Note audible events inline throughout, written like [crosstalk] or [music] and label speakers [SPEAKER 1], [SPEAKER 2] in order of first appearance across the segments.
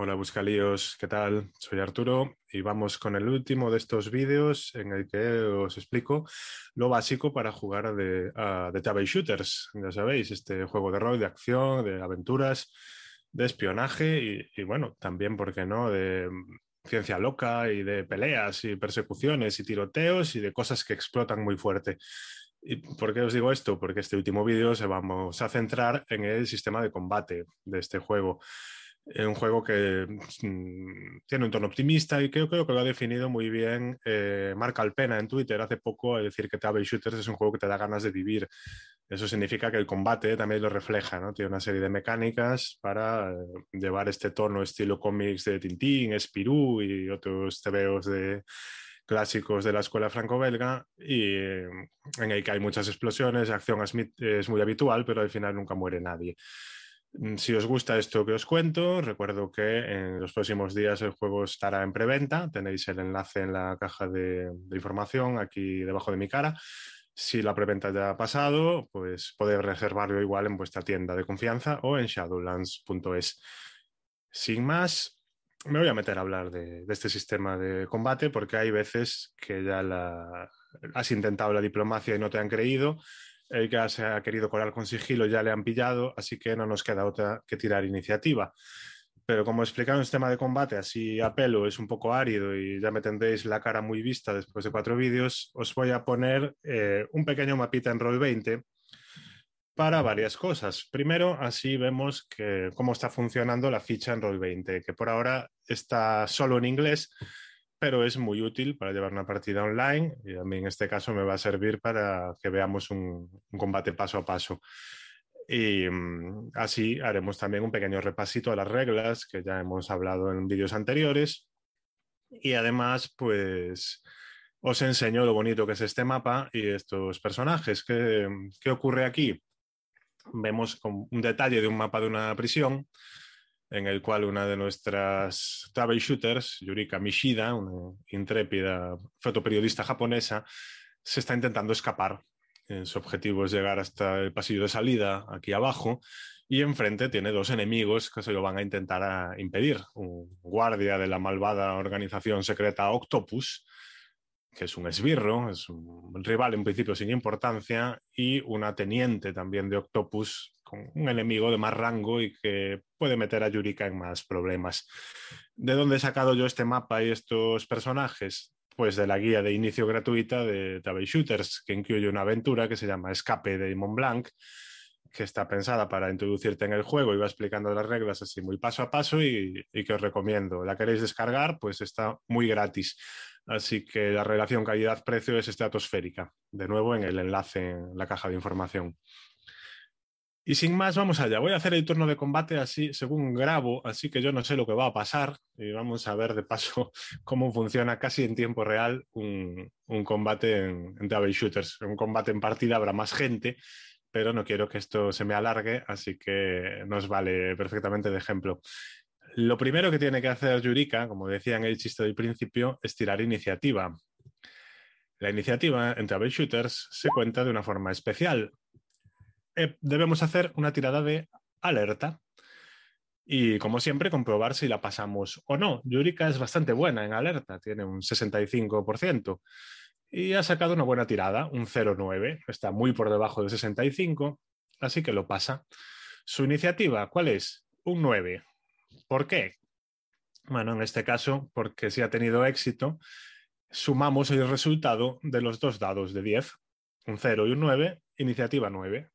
[SPEAKER 1] Hola Buscalíos, ¿qué tal? Soy Arturo y vamos con el último de estos vídeos en el que os explico lo básico para jugar de, a The Table Shooters. Ya sabéis, este juego de rol, de acción, de aventuras, de espionaje y, bueno, también, ¿por qué no?, de ciencia loca y de peleas y persecuciones y tiroteos y de cosas que explotan muy fuerte. ¿Y por qué os digo esto? Porque este último vídeo se vamos a centrar en el sistema de combate de este juego. Un juego que mm, tiene un tono optimista y creo, creo que lo ha definido muy bien eh, Marc Alpena en Twitter hace poco al decir que Table Shooters es un juego que te da ganas de vivir. Eso significa que el combate también lo refleja, ¿no? Tiene una serie de mecánicas para eh, llevar este tono estilo cómics de Tintín, Spirou y otros tebeos de clásicos de la escuela franco-belga y eh, en el que hay muchas explosiones, acción es muy habitual, pero al final nunca muere nadie. Mm, Si os gusta esto que os cuento, recuerdo que en los próximos días el juego estará en preventa. Tenéis el enlace en la caja de, información aquí debajo de mi cara. Si la preventa ya ha pasado, pues podéis reservarlo igual en vuestra tienda de confianza o en shadowlands.es. Sin más, me voy a meter a hablar de, este sistema de combate porque hay veces que ya has intentado la diplomacia y no te han creído el que se ha querido colar con sigilo ya le han pillado, así que no nos queda otra que tirar iniciativa. Pero como explicar un sistema de combate así a pelo es un poco árido y ya me tendréis la cara muy vista después de cuatro vídeos, os voy a poner eh, un pequeño mapita en Roll20 para varias cosas. Primero, así vemos que, cómo está funcionando la ficha en Roll20, que por ahora está solo en inglés, pero es muy útil para llevar una partida online y a mí en este caso me va a servir para que veamos un, un combate paso a paso. Y um, así haremos también un pequeño repasito a las reglas que ya hemos hablado en vídeos anteriores. Y además, pues os enseño lo bonito que es este mapa y estos personajes. ¿Qué, qué ocurre aquí? Vemos un detalle de un mapa de una prisión en el cual una de nuestras table shooters, Yurika Mishida, una intrépida fotoperiodista japonesa, se está intentando escapar. Eh, su objetivo es llegar hasta el pasillo de salida, aquí abajo, y enfrente tiene dos enemigos que se lo van a intentar a impedir. Un guardia de la malvada organización secreta Octopus, que es un esbirro, es un rival en principio sin importancia, y una teniente también de Octopus, un enemigo de más rango y que puede meter a Yurika en más problemas. ¿De dónde he sacado yo este mapa y estos personajes? Pues de la guía de inicio gratuita de Table Shooters, que incluye una aventura que se llama Escape de Mont Blanc, que está pensada para introducirte en el juego y va explicando las reglas así muy paso a paso y, y que os recomiendo. ¿La queréis descargar? Pues está muy gratis. Así que la relación calidad-precio es estratosférica. De nuevo en el enlace en la caja de información. Y sin más, vamos allá. Voy a hacer el turno de combate así, según grabo, así que yo no sé lo que va a pasar. Y vamos a ver de paso [laughs] cómo funciona casi en tiempo real un, un combate en, en Table Shooters. Un combate en partida habrá más gente, pero no quiero que esto se me alargue, así que nos vale perfectamente de ejemplo. Lo primero que tiene que hacer Yurika, como decía en el chiste del principio, es tirar iniciativa. La iniciativa en Table Shooters se cuenta de una forma especial eh, debemos hacer una tirada de alerta y, como siempre, comprobar si la pasamos o no. Yurika es bastante buena en alerta, tiene un 65% y ha sacado una buena tirada, un 0,9. Está muy por debajo del 65, así que lo pasa. Su iniciativa, ¿cuál es? Un 9. ¿Por qué? Bueno, en este caso, porque si ha tenido éxito, sumamos el resultado de los dos dados de 10, un 0 y un 9, iniciativa 9.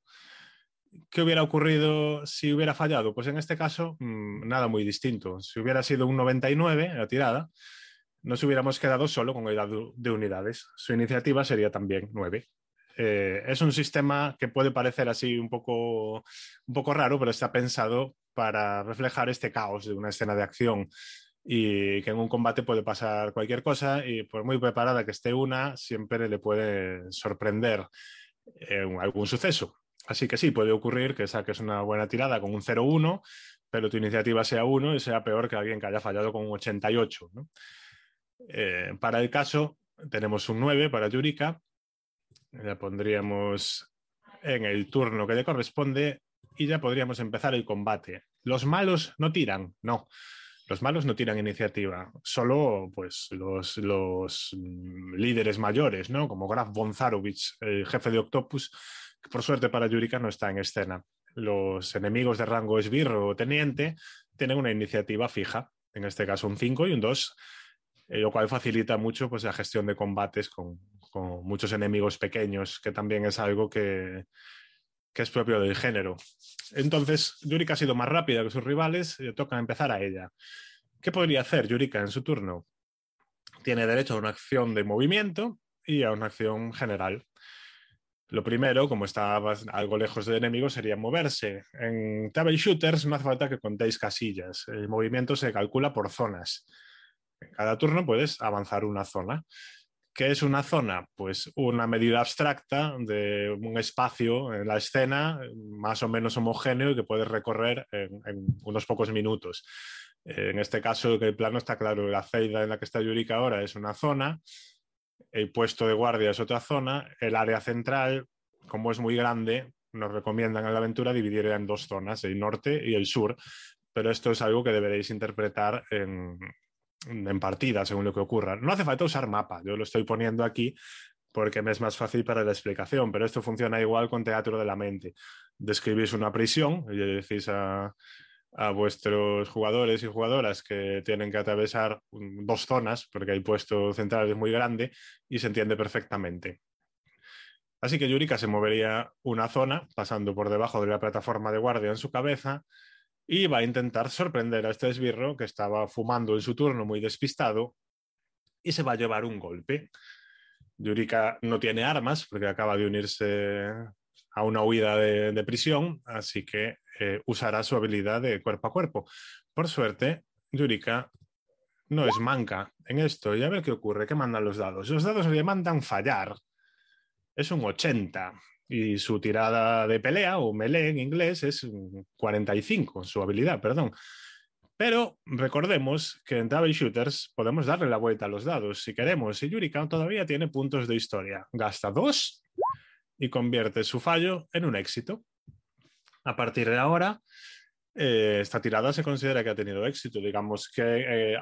[SPEAKER 1] ¿Qué hubiera ocurrido si hubiera fallado? Pues en este caso, mmm, nada muy distinto. Si hubiera sido un 99 la tirada, nos hubiéramos quedado solo con el dado de unidades. Su iniciativa sería también 9. Eh, es un sistema que puede parecer así un poco, un poco raro, pero está pensado para reflejar este caos de una escena de acción y que en un combate puede pasar cualquier cosa y por muy preparada que esté una, siempre le puede sorprender eh, algún suceso. Así que sí, puede ocurrir que saques una buena tirada con un 0-1, pero tu iniciativa sea 1 y sea peor que alguien que haya fallado con un 88. ¿no? Eh, para el caso, tenemos un 9 para Yurika. La pondríamos en el turno que le corresponde y ya podríamos empezar el combate. Los malos no tiran, no. Los malos no tienen iniciativa, solo pues, los, los mm, líderes mayores, ¿no? como Graf von Zarovich, el jefe de Octopus, por suerte para Yurika no está en escena. Los enemigos de rango esbirro o teniente tienen una iniciativa fija, en este caso un 5 y un 2, eh, lo cual facilita mucho pues, la gestión de combates con, muchos enemigos pequeños, que también es algo que, que es propio del género. Entonces, Yurika ha sido más rápida que sus rivales y le toca empezar a ella. ¿Qué podría hacer Yurika en su turno? Tiene derecho a una acción de movimiento y a una acción general. Lo primero, como está algo lejos de enemigos, sería moverse. En Table Shooters no hace falta que contéis casillas. El movimiento se calcula por zonas. En cada turno puedes avanzar una zona. ¿Qué es una zona? Pues una medida abstracta de un espacio en la escena más o menos homogéneo que puedes recorrer en, unos pocos minutos. En este caso, el plano está claro, la ceida en la que está Yurika ahora es una zona, el puesto de guardia es otra zona, el área central, como es muy grande, nos recomiendan en la aventura dividirla en dos zonas, el norte y el sur, pero esto es algo que deberéis interpretar en, en partida, según lo que ocurra. No hace falta usar mapa, yo lo estoy poniendo aquí porque me es más fácil para la explicación, pero esto funciona igual con teatro de la mente. Describís una prisión y le decís a, a vuestros jugadores y jugadoras que tienen que atravesar dos zonas, porque el puesto central es muy grande y se entiende perfectamente. Así que Yurika se movería una zona, pasando por debajo de la plataforma de guardia en su cabeza, y va a intentar sorprender a este esbirro que estaba fumando en su turno muy despistado y se va a llevar un golpe. Yurika no tiene armas porque acaba de unirse a una huida de, prisión, así que eh, usará su habilidad de cuerpo a cuerpo. Por suerte, Yurika no es manca en esto. Y a ver qué ocurre, qué mandan los dados. Los dados le mandan fallar. Es un 80 y su tirada de pelea o melee en inglés es 45, su habilidad, perdón. Pero recordemos que en Table Shooters podemos darle la vuelta a los dados si queremos. Y Yurika todavía tiene puntos de historia. Gasta dos y convierte su fallo en un éxito. A partir de ahora, eh, esta tirada se considera que ha tenido éxito. Digamos que eh,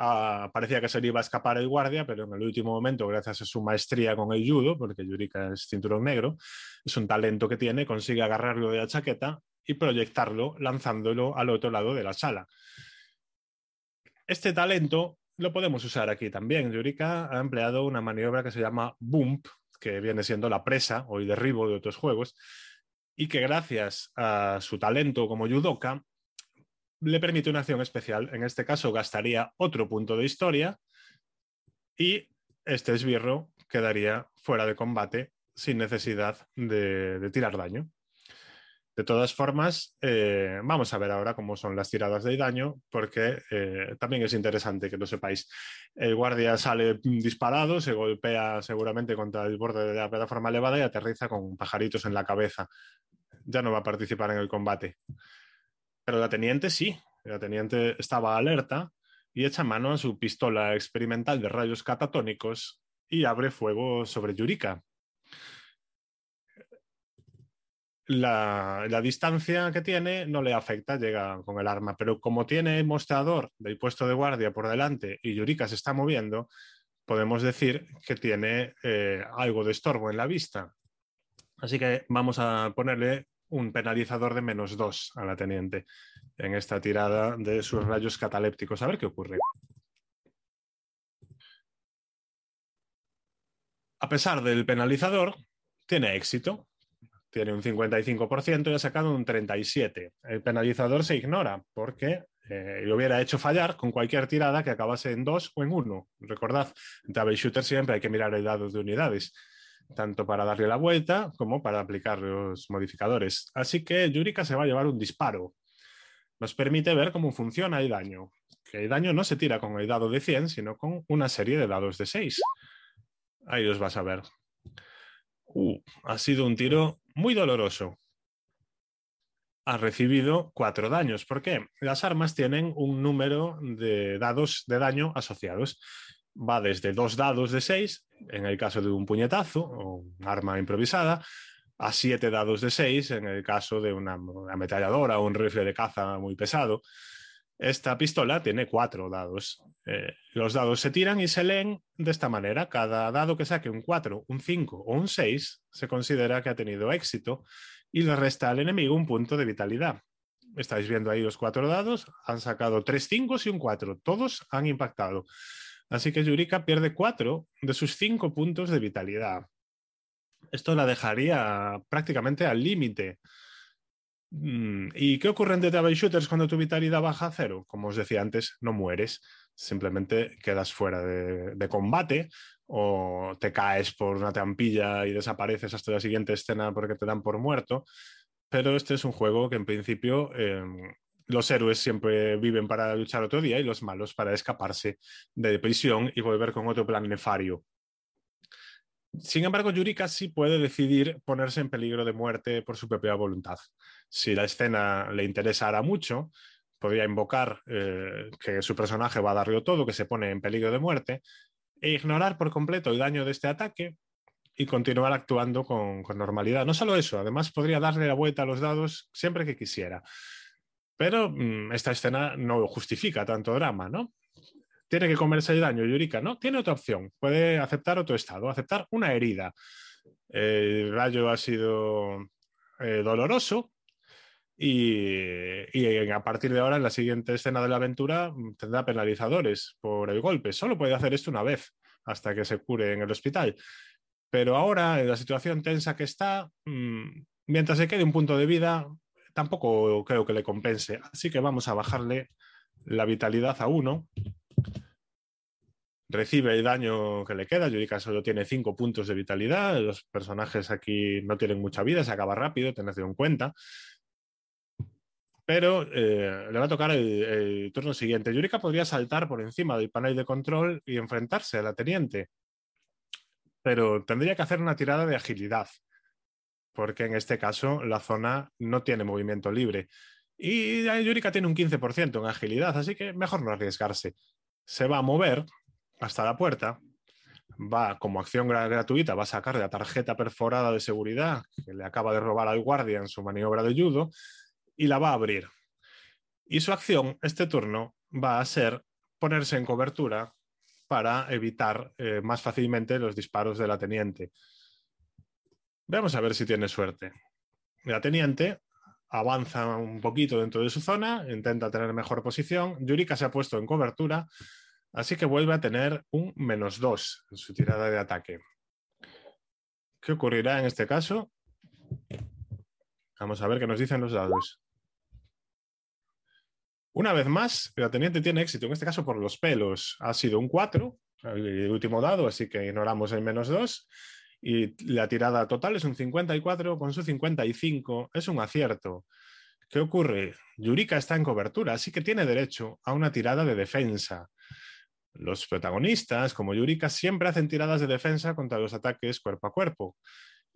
[SPEAKER 1] parecía que se le iba a escapar el guardia, pero en el último momento, gracias a su maestría con el judo, porque Yurika es cinturón negro, es un talento que tiene, consigue agarrarlo de la chaqueta y proyectarlo lanzándolo al otro lado de la sala. Este talento lo podemos usar aquí también. Yurika ha empleado una maniobra que se llama Bump, que viene siendo la presa o el derribo de otros juegos, y que gracias a su talento como judoka le permite una acción especial. En este caso gastaría otro punto de historia y este esbirro quedaría fuera de combate sin necesidad de, tirar daño. De todas formas, eh, vamos a ver ahora cómo son las tiradas de daño, porque eh, también es interesante que lo sepáis. El guardia sale disparado, se golpea seguramente contra el borde de la plataforma elevada y aterriza con pajaritos en la cabeza. Ya no va a participar en el combate. Pero la teniente sí. La teniente estaba alerta y echa mano a su pistola experimental de rayos catatónicos y abre fuego sobre Yurika. La, distancia que tiene no le afecta, llega con el arma, pero como tiene el mostrador del puesto de guardia por delante y Yurika se está moviendo, podemos decir que tiene eh, algo de estorbo en la vista. Así que vamos a ponerle un penalizador de menos dos a la teniente en esta tirada de sus rayos catalépticos. A ver qué ocurre. A pesar del penalizador, tiene éxito. Tiene un 55% y ha sacado un 37%. El penalizador se ignora porque eh, lo hubiera hecho fallar con cualquier tirada que acabase en 2 o en 1. Recordad, en Table Shooter siempre hay que mirar el dado de unidades tanto para darle la vuelta como para aplicar los modificadores. Así que Yurika se va a llevar un disparo. Nos permite ver cómo funciona el daño. Que el daño no se tira con el dado de 100, sino con una serie de dados de 6. Ahí os vas a ver. Uh, ha sido un tiro muy doloroso. Ha recibido cuatro daños. ¿Por qué? Las armas tienen un número de dados de daño asociados va desde dos dados de seis, en el caso de un puñetazo o un arma improvisada, a siete dados de seis, en el caso de una, ametralladora o un rifle de caza muy pesado. Esta pistola tiene cuatro dados. Eh, los dados se tiran y se leen de esta manera. Cada dado que saque un 4, un 5 o un 6 se considera que ha tenido éxito y le resta al enemigo un punto de vitalidad. Estáis viendo ahí los cuatro dados, han sacado tres 5 y un 4, todos han impactado. Así que Yurika pierde cuatro de sus cinco puntos de vitalidad. Esto la dejaría prácticamente al límite ¿Y qué ocurre en Dead Shooters cuando tu vitalidad baja a cero? Como os decía antes, no mueres, simplemente quedas fuera de, combate o te caes por una trampilla y desapareces hasta la siguiente escena porque te dan por muerto. Pero este es un juego que en principio em, los héroes siempre viven para luchar otro día y los malos para escaparse de prisión y volver con otro plan nefario. Sin embargo, Yurika sí puede decidir ponerse en peligro de muerte por su propia voluntad. Si la escena le interesara mucho, podría invocar eh, que su personaje va a darle todo, que se pone en peligro de muerte, e ignorar por completo el daño de este ataque y continuar actuando con, normalidad. No solo eso, además podría darle la vuelta a los dados siempre que quisiera. Pero mm, esta escena no justifica tanto drama, ¿no? Tiene que comerse el daño, Yurika, ¿no? Tiene otra opción, puede aceptar otro estado, aceptar una herida. El rayo ha sido eh, doloroso y, a partir de ahora, en la siguiente escena de la aventura, tendrá penalizadores por el golpe. Solo puede hacer esto una vez hasta que se cure en el hospital. Pero ahora, en la situación tensa que está, mm, mientras se quede un punto de vida, tampoco creo que le compense. Así que vamos a bajarle la vitalidad a uno recibe el daño que le queda. Yurika solo tiene 5 puntos de vitalidad. Los personajes aquí no tienen mucha vida, se acaba rápido, tenedlo en cuenta. Pero eh, le va a tocar el, turno siguiente. Yurika podría saltar por encima del panel de control y enfrentarse a la teniente. Pero tendría que hacer una tirada de agilidad, porque en este caso la zona no tiene movimiento libre. Y Yurika tiene un 15% en agilidad, así que mejor no arriesgarse. Se va a mover hasta la puerta, va como acción gratuita, va a sacar la tarjeta perforada de seguridad que le acaba de robar al guardia en su maniobra de judo y la va a abrir. Y su acción, este turno, va a ser ponerse en cobertura para evitar eh, más fácilmente los disparos de la teniente. Vamos a ver si tiene suerte. La teniente avanza un poquito dentro de su zona, intenta tener mejor posición. Yurika se ha puesto en cobertura Así que vuelve a tener un menos 2 en su tirada de ataque. ¿Qué ocurrirá en este caso? Vamos a ver qué nos dicen los dados. Una vez más, el teniente tiene éxito, en este caso por los pelos. Ha sido un 4, el último dado, así que ignoramos el menos 2. Y la tirada total es un 54 con su 55. Es un acierto. ¿Qué ocurre? Yurika está en cobertura, así que tiene derecho a una tirada de defensa. Los protagonistas, como Yurika, siempre hacen tiradas de defensa contra los ataques cuerpo a cuerpo.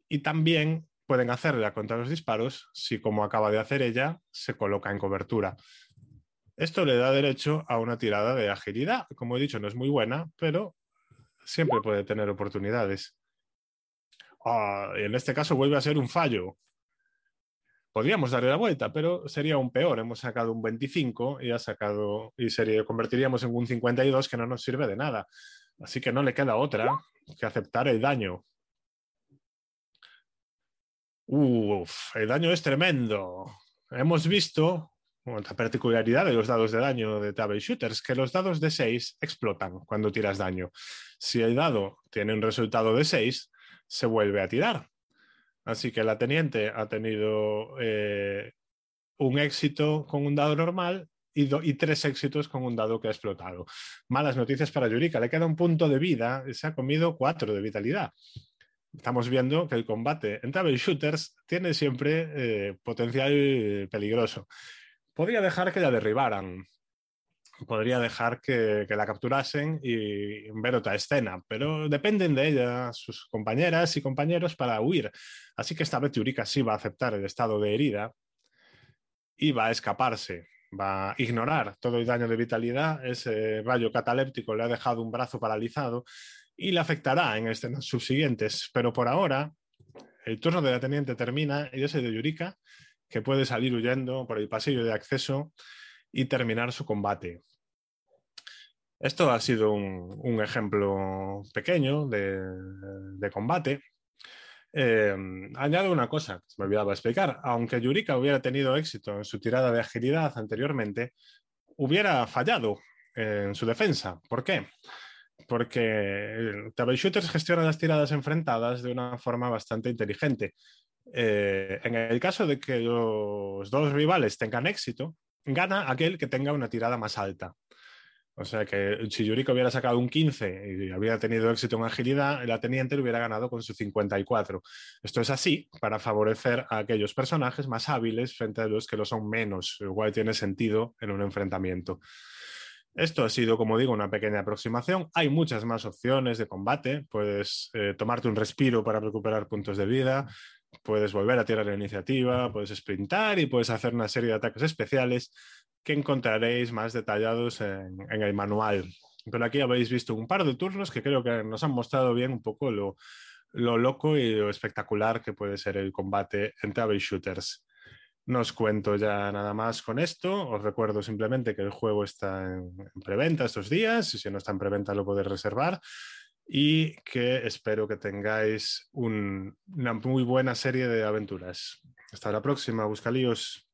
[SPEAKER 1] Y también pueden hacerla contra los disparos si, como acaba de hacer ella, se coloca en cobertura. Esto le da derecho a una tirada de agilidad. Como he dicho, no es muy buena, pero siempre puede tener oportunidades. Ah, en este caso vuelve a ser un fallo. Podríamos darle la vuelta, pero sería un peor. Hemos sacado un 25 y ha sacado y sería, convertiríamos en un 52 que no nos sirve de nada. Así que no le queda otra que aceptar el daño. Uf, el daño es tremendo. Hemos visto otra particularidad de los dados de daño de Table Shooters, que los dados de 6 explotan cuando tiras daño. Si el dado tiene un resultado de 6, se vuelve a tirar. Así que la teniente ha tenido eh, un éxito con un dado normal y, tres éxitos con un dado que ha explotado. Malas noticias para Yurika. Le queda un punto de vida y se ha comido cuatro de vitalidad. Estamos viendo que el combate en table shooters tiene siempre eh, potencial peligroso. Podría dejar que la derribaran, podría dejar que, la capturasen y ver otra escena, pero dependen de ella sus compañeras y compañeros para huir. Así que esta vez Yurika sí va a aceptar el estado de herida y va a escaparse, va a ignorar todo el daño de vitalidad, ese rayo cataléptico le ha dejado un brazo paralizado y le afectará en escenas subsiguientes, pero por ahora el turno de la teniente termina y ese de Yurika que puede salir huyendo por el pasillo de acceso y terminar su combate. Esto ha sido un, ejemplo pequeño de, combate. Eh, añado una cosa que me olvidaba explicar. Aunque Yurika hubiera tenido éxito en su tirada de agilidad anteriormente, hubiera fallado en su defensa. ¿Por qué? Porque Table Shooters gestiona las tiradas enfrentadas de una forma bastante inteligente. Eh, en el caso de que los dos rivales tengan éxito, gana aquel que tenga una tirada más alta. O sea que si Yurika hubiera sacado un 15 y hubiera tenido éxito en agilidad, el ateniente lo hubiera ganado con su 54. Esto es así para favorecer a aquellos personajes más hábiles frente a los que lo son menos, igual tiene sentido en un enfrentamiento. Esto ha sido, como digo, una pequeña aproximación. Hay muchas más opciones de combate. Puedes eh, tomarte un respiro para recuperar puntos de vida, puedes volver a tirar la iniciativa, puedes sprintar y puedes hacer una serie de ataques especiales que encontraréis más detallados en, el manual. Pero aquí habéis visto un par de turnos que creo que nos han mostrado bien un poco lo, loco y lo espectacular que puede ser el combate en Table Shooters. No os cuento ya nada más con esto. Os recuerdo simplemente que el juego está en, preventa estos días. Si no está en preventa lo podéis reservar y que espero que tengáis una muy buena serie de aventuras. Hasta la próxima, buscalíos.